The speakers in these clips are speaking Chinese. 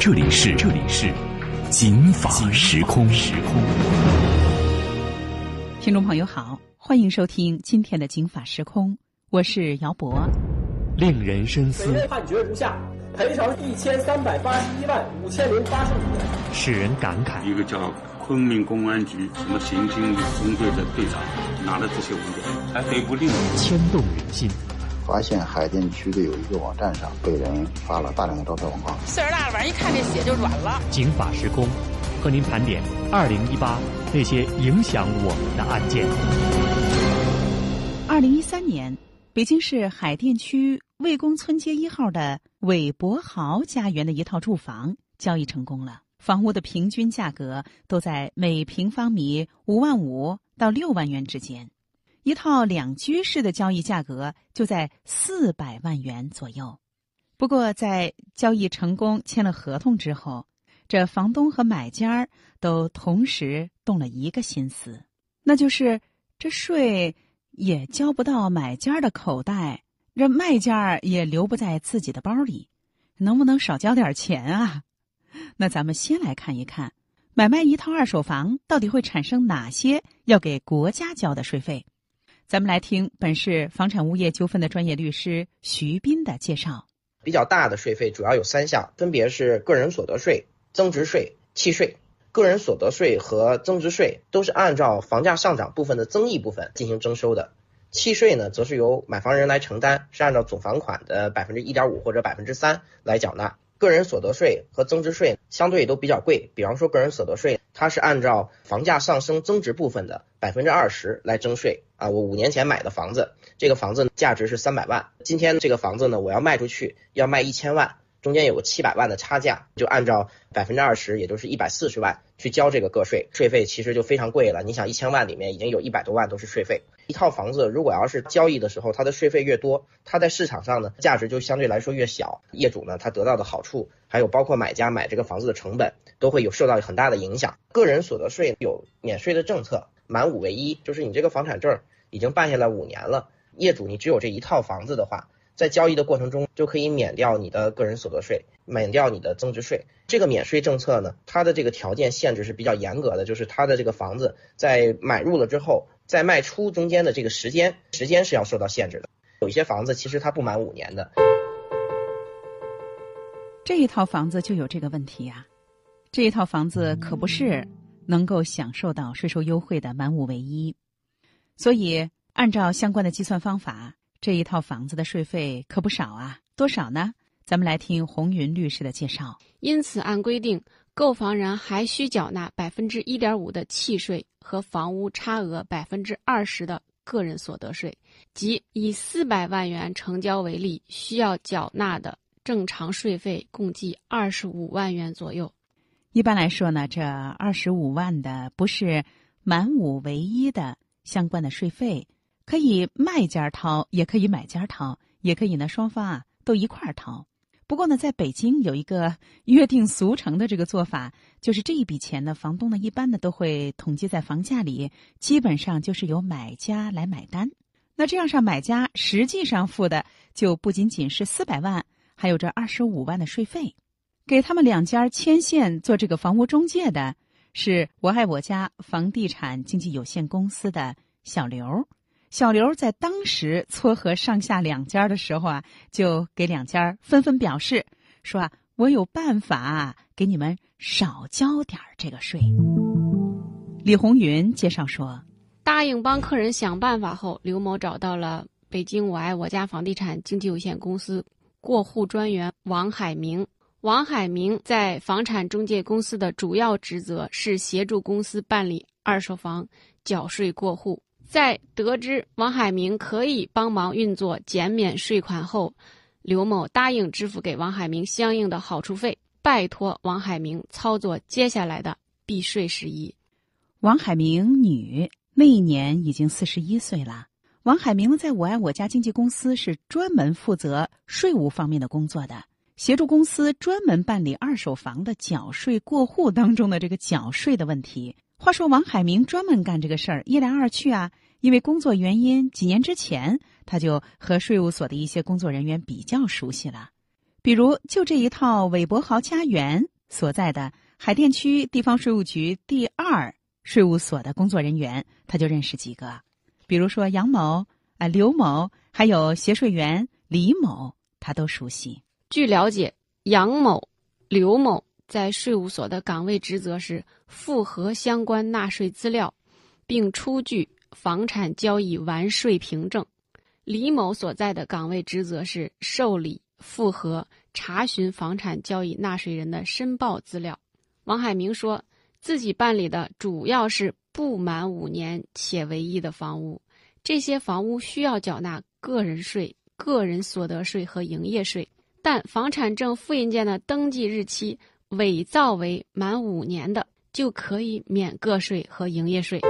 这里是这里是警法时空时空。听众朋友好，欢迎收听今天的警法时空，我是姚博。令人深思。判决如下：赔偿一千三百八十一万五千零八十五元。使人感慨。一个叫昆明公安局什么刑警中队的队长拿了这些文件，还给不令，牵动人心。发现海淀区的有一个网站上被人发了大量的招标广告，岁数大了，反正一看这血就软了。警法时空，和您盘点二零一八那些影响我们的案件。二零一三年，北京市海淀区魏公村街一号的韦伯豪家园的一套住房交易成功了，房屋的平均价格都在每平方米五万五到六万元之间。一套两居室的交易价格就在四百万元左右。不过，在交易成功、签了合同之后，这房东和买家都同时动了一个心思，那就是这税也交不到买家的口袋，这卖家也留不在自己的包里，能不能少交点钱啊？那咱们先来看一看，买卖一套二手房到底会产生哪些要给国家交的税费。咱们来听本市房产物业纠纷的专业律师徐斌的介绍。比较大的税费主要有三项，分别是个人所得税、增值税、契税。个人所得税和增值税都是按照房价上涨部分的增益部分进行征收的，契税呢，则是由买房人来承担，是按照总房款的百分之一点五或者百分之三来缴纳。个人所得税和增值税相对都比较贵，比方说个人所得税，它是按照房价上升增值部分的百分之二十来征税啊。我五年前买的房子，这个房子价值是三百万，今天这个房子呢，我要卖出去，要卖一千万。中间有个七百万的差价，就按照百分之二十，也就是一百四十万去交这个个税，税费其实就非常贵了。你想一千万里面已经有一百多万都是税费，一套房子如果要是交易的时候它的税费越多，它在市场上呢价值就相对来说越小，业主呢他得到的好处，还有包括买家买这个房子的成本都会有受到很大的影响。个人所得税有免税的政策，满五为一，就是你这个房产证已经办下来五年了，业主你只有这一套房子的话。在交易的过程中，就可以免掉你的个人所得税，免掉你的增值税。这个免税政策呢，它的这个条件限制是比较严格的，就是它的这个房子在买入了之后，在卖出中间的这个时间，时间是要受到限制的。有一些房子其实它不满五年的。这一套房子就有这个问题呀，这一套房子可不是能够享受到税收优惠的满五唯一，所以按照相关的计算方法。这一套房子的税费可不少啊，多少呢？咱们来听红云律师的介绍。因此，按规定，购房人还需缴纳百分之一点五的契税和房屋差额百分之二十的个人所得税，即以四百万元成交为例，需要缴纳的正常税费共计二十五万元左右。一般来说呢，这二十五万的不是满五唯一的相关的税费。可以卖家掏，也可以买家掏，也可以呢，双方啊都一块儿掏。不过呢，在北京有一个约定俗成的这个做法，就是这一笔钱呢，房东呢一般呢都会统计在房价里，基本上就是由买家来买单。那这样上，买家实际上付的就不仅仅是四百万，还有这二十五万的税费。给他们两家牵线做这个房屋中介的是我爱我家房地产经纪有限公司的小刘。小刘在当时撮合上下两家的时候啊，就给两家纷纷表示说啊，我有办法给你们少交点这个税。李红云介绍说，答应帮客人想办法后，刘某找到了北京我爱我家房地产经纪有限公司过户专员王海明。王海明在房产中介公司的主要职责是协助公司办理二手房缴税过户。在得知王海明可以帮忙运作减免税款后，刘某答应支付给王海明相应的好处费。拜托王海明操作接下来的避税事宜。王海明女那一年已经四十一岁了。王海明在我爱我家经纪公司是专门负责税务方面的工作的，协助公司专门办理二手房的缴税过户当中的这个缴税的问题。话说王海明专门干这个事儿，一来二去啊，因为工作原因，几年之前他就和税务所的一些工作人员比较熟悉了。比如，就这一套韦伯豪家园所在的海淀区地方税务局第二税务所的工作人员，他就认识几个，比如说杨某、啊刘某，还有协税员李某，他都熟悉。据了解，杨某、刘某在税务所的岗位职责是复核相关纳税资料，并出具房产交易完税凭证；李某所在的岗位职责是受理。复核查询房产交易纳税人的申报资料。王海明说自己办理的主要是不满五年且为一的房屋，这些房屋需要缴纳个人税、个人所得税和营业税，但房产证复印件的登记日期伪造为满五年的，就可以免个税和营业税。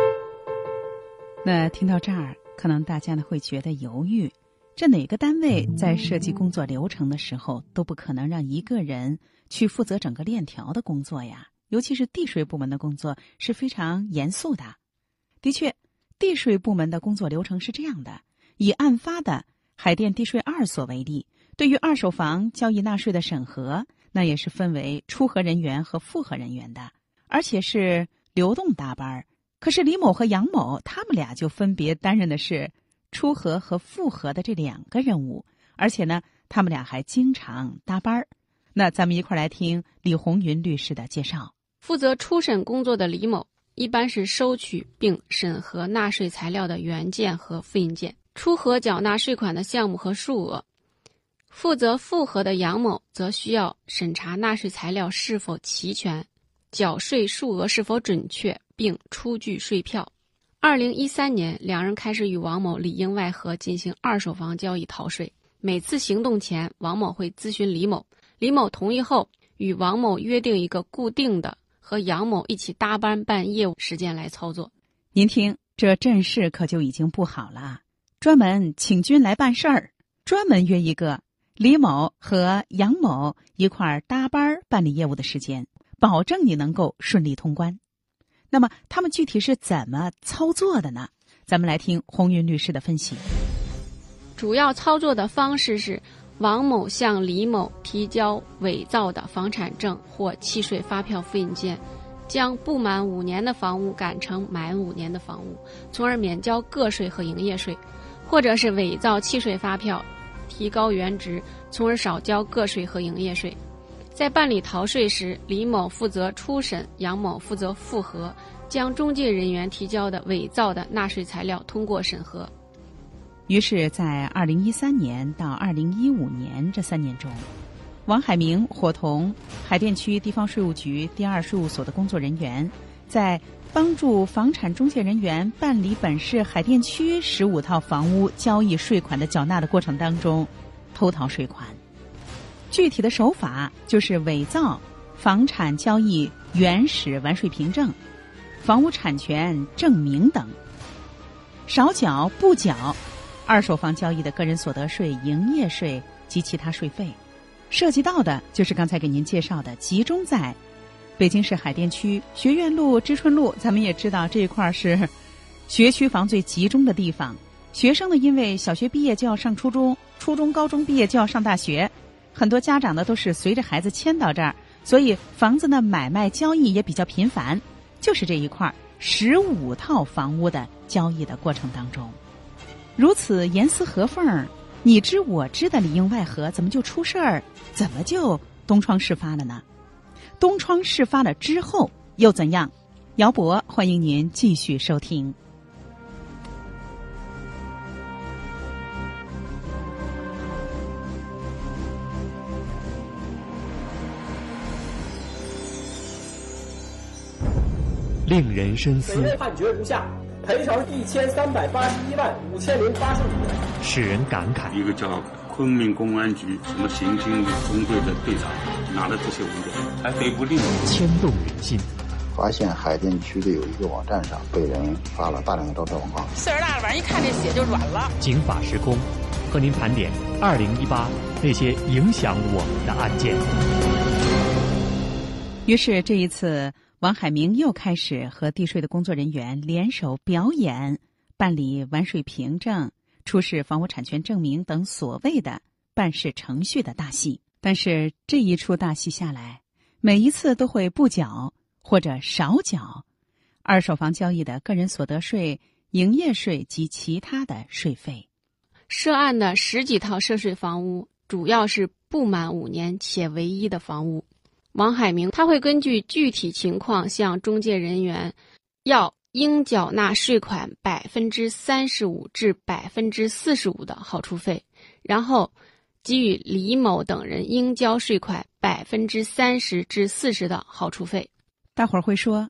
那听到这儿，可能大家呢会觉得犹豫。这哪个单位在设计工作流程的时候都不可能让一个人去负责整个链条的工作呀？尤其是地税部门的工作是非常严肃的。的确，地税部门的工作流程是这样的：以案发的海淀地税二所为例，对于二手房交易纳税的审核，那也是分为出核人员和复核人员的，而且是流动搭班儿。可是李某和杨某他们俩就分别担任的是。出核和复核的这两个任务，而且呢，他们俩还经常搭班儿。那咱们一块儿来听李红云律师的介绍。负责初审工作的李某，一般是收取并审核纳税材料的原件和复印件，出核缴纳税款的项目和数额；负责复核的杨某，则需要审查纳税材料是否齐全，缴税数额是否准确，并出具税票。二零一三年，两人开始与王某里应外合进行二手房交易逃税。每次行动前，王某会咨询李某，李某同意后，与王某约定一个固定的和杨某一起搭班办业务时间来操作。您听，这阵势可就已经不好了，专门请君来办事儿，专门约一个李某和杨某一块儿搭班办理业务的时间，保证你能够顺利通关。那么他们具体是怎么操作的呢？咱们来听红云律师的分析。主要操作的方式是，王某向李某提交伪造的房产证或契税发票复印件，将不满五年的房屋改成满五年的房屋，从而免交个税和营业税；或者是伪造契税发票，提高原值，从而少交个税和营业税。在办理逃税时，李某负责初审，杨某负责复核，将中介人员提交的伪造的纳税材料通过审核。于是，在二零一三年到二零一五年这三年中，王海明伙同海淀区地方税务局第二税务所的工作人员，在帮助房产中介人员办理本市海淀区十五套房屋交易税款的缴纳的过程当中，偷逃税款。具体的手法就是伪造房产交易原始完税凭证、房屋产权证明等，少缴不缴二手房交易的个人所得税、营业税及其他税费。涉及到的就是刚才给您介绍的，集中在北京市海淀区学院路、知春路。咱们也知道这一块是学区房最集中的地方，学生呢，因为小学毕业就要上初中，初中、高中毕业就要上大学。很多家长呢都是随着孩子迁到这儿，所以房子呢买卖交易也比较频繁。就是这一块十五套房屋的交易的过程当中，如此严丝合缝、你知我知的里应外合，怎么就出事儿？怎么就东窗事发了呢？东窗事发了之后又怎样？姚博，欢迎您继续收听。令人深思。判决如下：赔偿一千三百八十一万五千零八十五元。使人感慨。一个叫昆明公安局什么刑警中队的队长拿了这些文件，还给不令，牵动人心。发现海淀区的有一个网站上被人发了大量的招嫖广告，岁数大了，反正一看这血就软了。警法时空，和您盘点二零一八那些影响我们的案件。于是这一次，王海明又开始和地税的工作人员联手表演，办理完税凭证、出示房屋产权证明等所谓的办事程序的大戏。但是这一出大戏下来，每一次都会不缴或者少缴二手房交易的个人所得税、营业税及其他的税费。涉案的十几套涉税房屋，主要是不满五年且唯一的房屋。王海明他会根据具体情况向中介人员要应缴纳税款百分之三十五至百分之四十五的好处费，然后给予李某等人应交税款百分之三十至四十的好处费。大伙儿会说，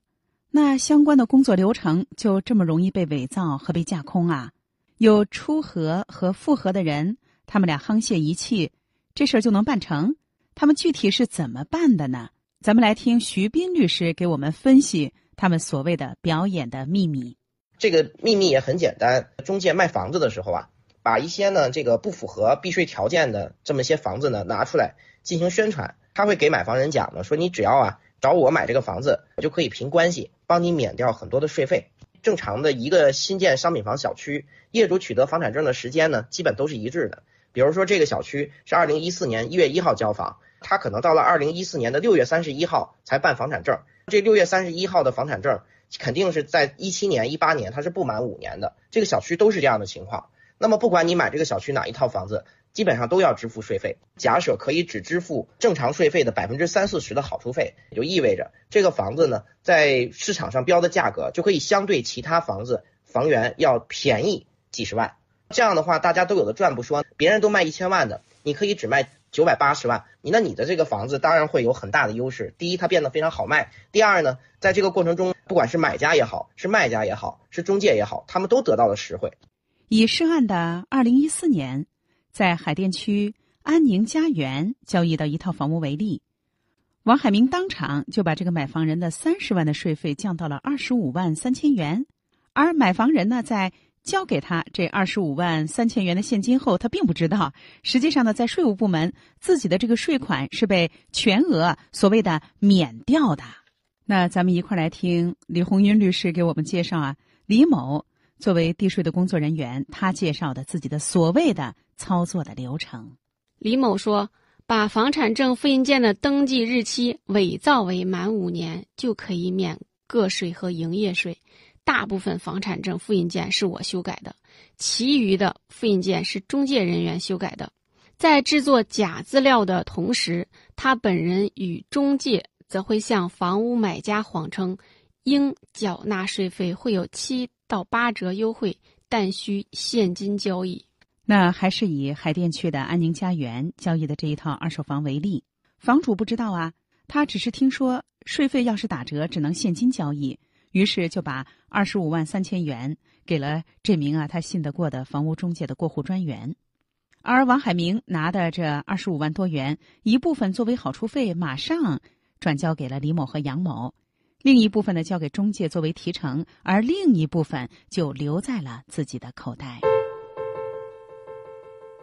那相关的工作流程就这么容易被伪造和被架空啊？有出核和复核的人，他们俩沆瀣一气，这事儿就能办成？他们具体是怎么办的呢？咱们来听徐斌律师给我们分析他们所谓的表演的秘密。这个秘密也很简单，中介卖房子的时候啊，把一些呢这个不符合避税条件的这么些房子呢拿出来进行宣传，他会给买房人讲呢，说你只要啊找我买这个房子，我就可以凭关系帮你免掉很多的税费。正常的一个新建商品房小区，业主取得房产证的时间呢，基本都是一致的。比如说这个小区是二零一四年一月一号交房。他可能到了二零一四年的六月三十一号才办房产证，这六月三十一号的房产证肯定是在一七年、一八年，它是不满五年的。这个小区都是这样的情况。那么不管你买这个小区哪一套房子，基本上都要支付税费。假设可以只支付正常税费的百分之三四十的好处费，也就意味着这个房子呢，在市场上标的价格就可以相对其他房子房源要便宜几十万。这样的话，大家都有的赚不说，别人都卖一千万的，你可以只卖。九百八十万，你那你的这个房子当然会有很大的优势。第一，它变得非常好卖；第二呢，在这个过程中，不管是买家也好，是卖家也好，是中介也好，他们都得到了实惠。以涉案的二零一四年，在海淀区安宁家园交易的一套房屋为例，王海明当场就把这个买房人的三十万的税费降到了二十五万三千元，而买房人呢，在交给他这二十五万三千元的现金后，他并不知道，实际上呢，在税务部门自己的这个税款是被全额所谓的免掉的。那咱们一块来听李红云律师给我们介绍啊，李某作为地税的工作人员，他介绍的自己的所谓的操作的流程。李某说，把房产证复印件的登记日期伪造为满五年，就可以免个税和营业税。大部分房产证复印件是我修改的，其余的复印件是中介人员修改的。在制作假资料的同时，他本人与中介则会向房屋买家谎称应缴纳税费会有七到八折优惠，但需现金交易。那还是以海淀区的安宁家园交易的这一套二手房为例，房主不知道啊，他只是听说税费要是打折，只能现金交易。于是就把二十五万三千元给了这名啊他信得过的房屋中介的过户专员，而王海明拿的这二十五万多元，一部分作为好处费，马上转交给了李某和杨某，另一部分呢交给中介作为提成，而另一部分就留在了自己的口袋。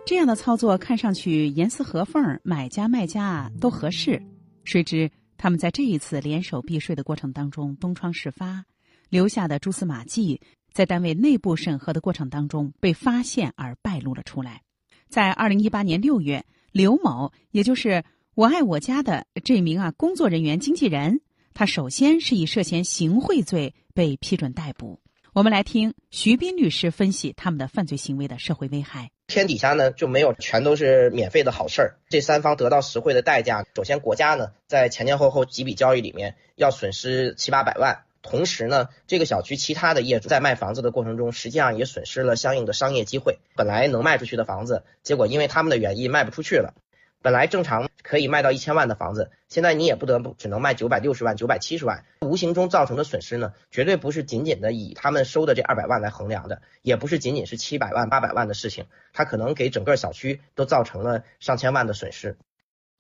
这样的操作看上去严丝合缝，买家卖家都合适，谁知。他们在这一次联手避税的过程当中东窗事发，留下的蛛丝马迹，在单位内部审核的过程当中被发现而败露了出来。在二零一八年六月，刘某，也就是我爱我家的这名啊工作人员经纪人，他首先是以涉嫌行贿罪被批准逮捕。我们来听徐斌律师分析他们的犯罪行为的社会危害。天底下呢就没有全都是免费的好事儿，这三方得到实惠的代价，首先国家呢在前前后后几笔交易里面要损失七八百万，同时呢这个小区其他的业主在卖房子的过程中，实际上也损失了相应的商业机会，本来能卖出去的房子，结果因为他们的原因卖不出去了。本来正常可以卖到一千万的房子，现在你也不得不只能卖九百六十万、九百七十万，无形中造成的损失呢，绝对不是仅仅的以他们收的这二百万来衡量的，也不是仅仅是七百万、八百万的事情，它可能给整个小区都造成了上千万的损失。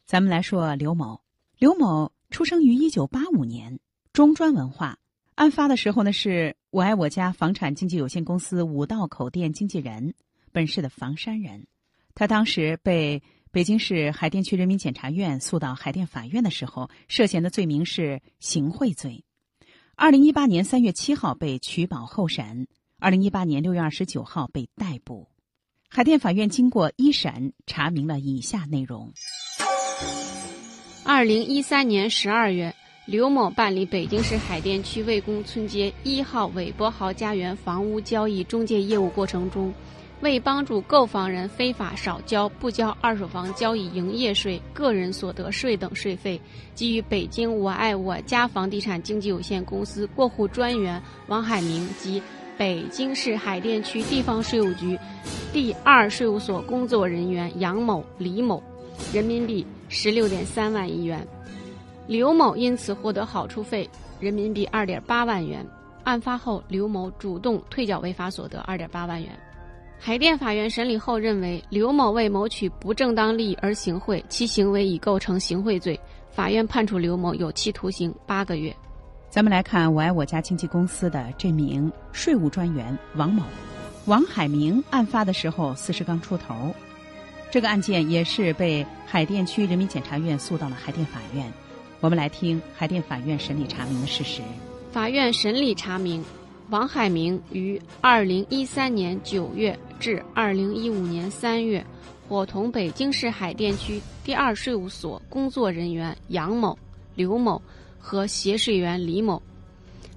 咱们来说刘某，刘某出生于一九八五年，中专文化。案发的时候呢，是我爱我家房产经纪有限公司五道口店经纪人，本市的房山人。他当时被。北京市海淀区人民检察院诉到海淀法院的时候，涉嫌的罪名是行贿罪。二零一八年三月七号被取保候审，二零一八年六月二十九号被逮捕。海淀法院经过一审，查明了以下内容：二零一三年十二月，刘某办理北京市海淀区魏公村街一号韦伯豪家园房屋交易中介业务过程中。为帮助购房人非法少交不交二手房交易营业税、个人所得税等税费，给予北京我爱我家房地产经纪有限公司过户专员王海明及北京市海淀区地方税务局第二税务所工作人员杨某、李某，人民币十六点三万亿元。刘某因此获得好处费人民币二点八万元。案发后，刘某主动退缴违法所得二点八万元。海淀法院审理后认为，刘某为谋取不正当利益而行贿，其行为已构成行贿罪。法院判处刘某有期徒刑八个月。咱们来看我爱我家经纪公司的这名税务专员王某，王海明案发的时候四十刚出头，这个案件也是被海淀区人民检察院诉到了海淀法院。我们来听海淀法院审理查明的事实。法院审理查明。王海明于二零一三年九月至二零一五年三月，伙同北京市海淀区第二税务所工作人员杨某、刘某和协税员李某，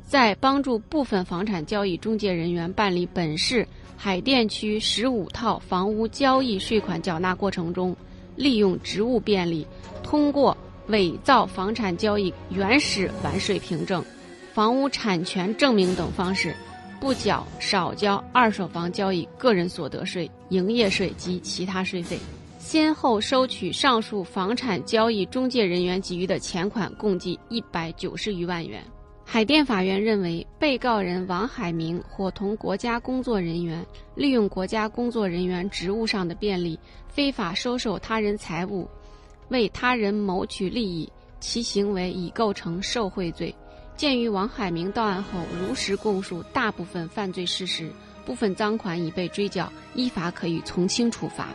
在帮助部分房产交易中介人员办理本市海淀区十五套房屋交易税款缴纳过程中，利用职务便利，通过伪造房产交易原始完税凭证。房屋产权证明等方式，不缴、少交二手房交易个人所得税、营业税及其他税费，先后收取上述房产交易中介人员给予的钱款共计一百九十余万元。海淀法院认为，被告人王海明伙同国家工作人员，利用国家工作人员职务上的便利，非法收受他人财物，为他人谋取利益，其行为已构成受贿罪。鉴于王海明到案后如实供述大部分犯罪事实，部分赃款已被追缴，依法可以从轻处罚。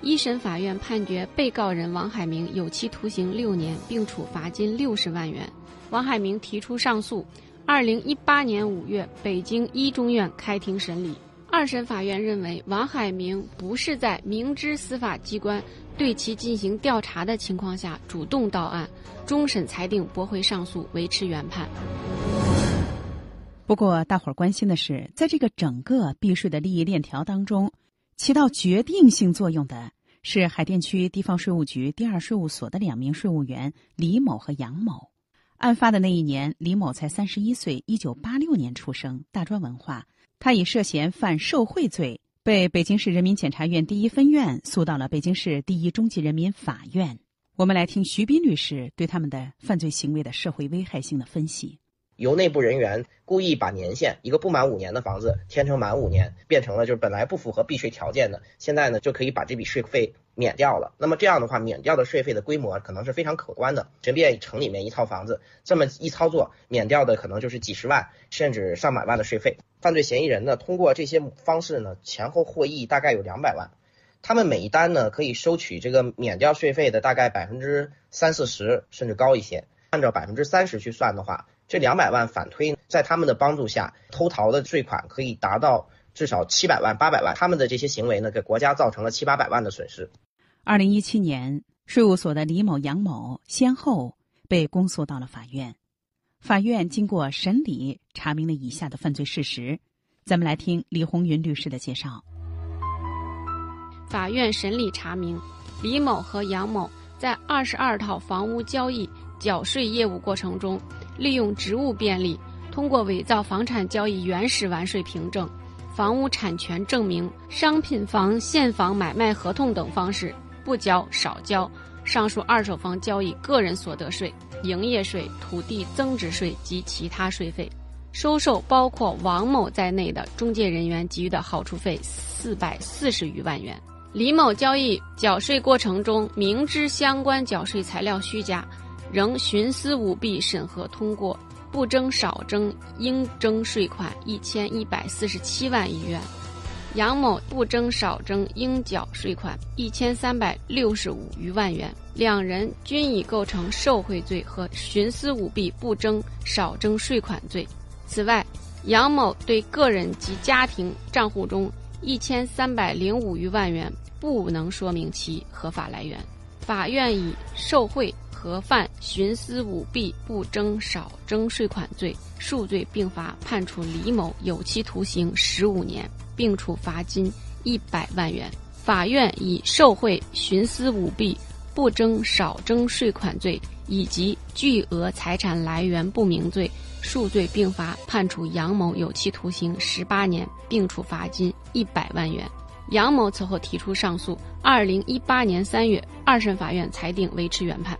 一审法院判决被告人王海明有期徒刑六年，并处罚金六十万元。王海明提出上诉。二零一八年五月，北京一中院开庭审理。二审法院认为，王海明不是在明知司法机关对其进行调查的情况下主动到案。终审裁定驳回上诉，维持原判。不过，大伙儿关心的是，在这个整个避税的利益链条当中，起到决定性作用的是海淀区地方税务局第二税务所的两名税务员李某和杨某。案发的那一年，李某才三十一岁，一九八六年出生，大专文化。他以涉嫌犯受贿罪，被北京市人民检察院第一分院诉到了北京市第一中级人民法院。我们来听徐斌律师对他们的犯罪行为的社会危害性的分析。由内部人员故意把年限一个不满五年的房子填成满五年，变成了就是本来不符合避税条件的，现在呢就可以把这笔税费免掉了。那么这样的话，免掉的税费的规模可能是非常可观的。随便城里面一套房子，这么一操作，免掉的可能就是几十万甚至上百万的税费。犯罪嫌疑人呢，通过这些方式呢，前后获益大概有两百万。他们每一单呢，可以收取这个免掉税费的大概百分之三四十，甚至高一些。按照百分之三十去算的话，这两百万反推，在他们的帮助下，偷逃的税款可以达到至少七百万、八百万。他们的这些行为呢，给国家造成了七八百万的损失。二零一七年，税务所的李某、杨某先后被公诉到了法院。法院经过审理，查明了以下的犯罪事实。咱们来听李红云律师的介绍。法院审理查明，李某和杨某在二十二套房屋交易。缴税业务过程中，利用职务便利，通过伪造房产交易原始完税凭证、房屋产权证明、商品房现房买卖合同等方式，不交、少交上述二手房交易个人所得税、营业税、土地增值税及其他税费，收受包括王某在内的中介人员给予的好处费四百四十余万元。李某交易缴税过程中，明知相关缴税材料虚假，仍徇私舞弊审核通过，不征少征应征税款一千一百四十七万余元。杨某不征少征应缴税款一千三百六十五余万元，两人均已构成受贿罪和徇私舞弊不征少征税款罪。此外，杨某对个人及家庭账户中一千三百零五余万元不能说明其合法来源，法院以受贿和犯徇私舞弊不征少征税款罪数罪并罚，判处李某有期徒刑十五年。并处罚金一百万元。法院以受贿、徇私舞弊、不征少征税款罪以及巨额财产来源不明罪数罪并罚，判处杨某有期徒刑十八年，并处罚金一百万元。杨某此后提出上诉。二零一八年三月，二审法院裁定维持原判。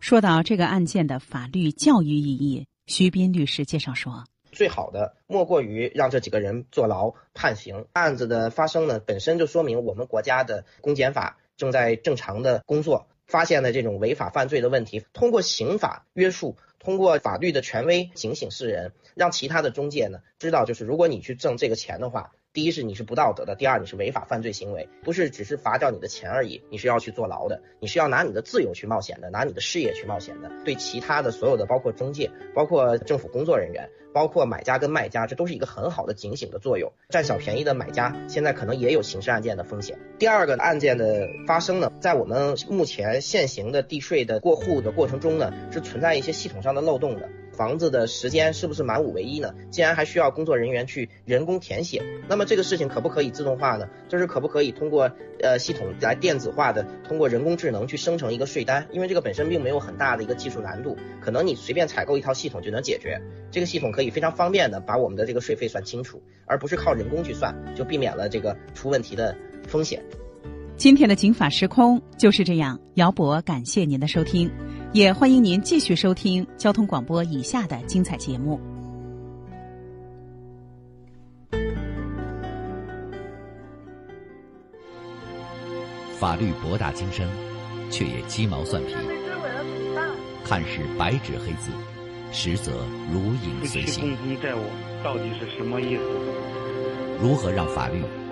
说到这个案件的法律教育意义，徐斌律师介绍说。最好的莫过于让这几个人坐牢判刑。案子的发生呢，本身就说明我们国家的公检法正在正常的工作，发现了这种违法犯罪的问题，通过刑法约束，通过法律的权威警醒世人，让其他的中介呢知道，就是如果你去挣这个钱的话。第一是你是不道德的，第二你是违法犯罪行为，不是只是罚掉你的钱而已，你是要去坐牢的，你是要拿你的自由去冒险的，拿你的事业去冒险的。对其他的所有的，包括中介，包括政府工作人员，包括买家跟卖家，这都是一个很好的警醒的作用。占小便宜的买家现在可能也有刑事案件的风险。第二个案件的发生呢，在我们目前现行的地税的过户的过程中呢，是存在一些系统上的漏洞的。房子的时间是不是满五唯一呢？既然还需要工作人员去人工填写，那么这个事情可不可以自动化呢？就是可不可以通过呃系统来电子化的，通过人工智能去生成一个税单？因为这个本身并没有很大的一个技术难度，可能你随便采购一套系统就能解决。这个系统可以非常方便的把我们的这个税费算清楚，而不是靠人工去算，就避免了这个出问题的风险。今天的警法时空就是这样，姚博感谢您的收听。也欢迎您继续收听交通广播以下的精彩节目。法律博大精深，却也鸡毛蒜皮。看似白纸黑字，实则如影随形。共同债务到底是什么意思？如何让法律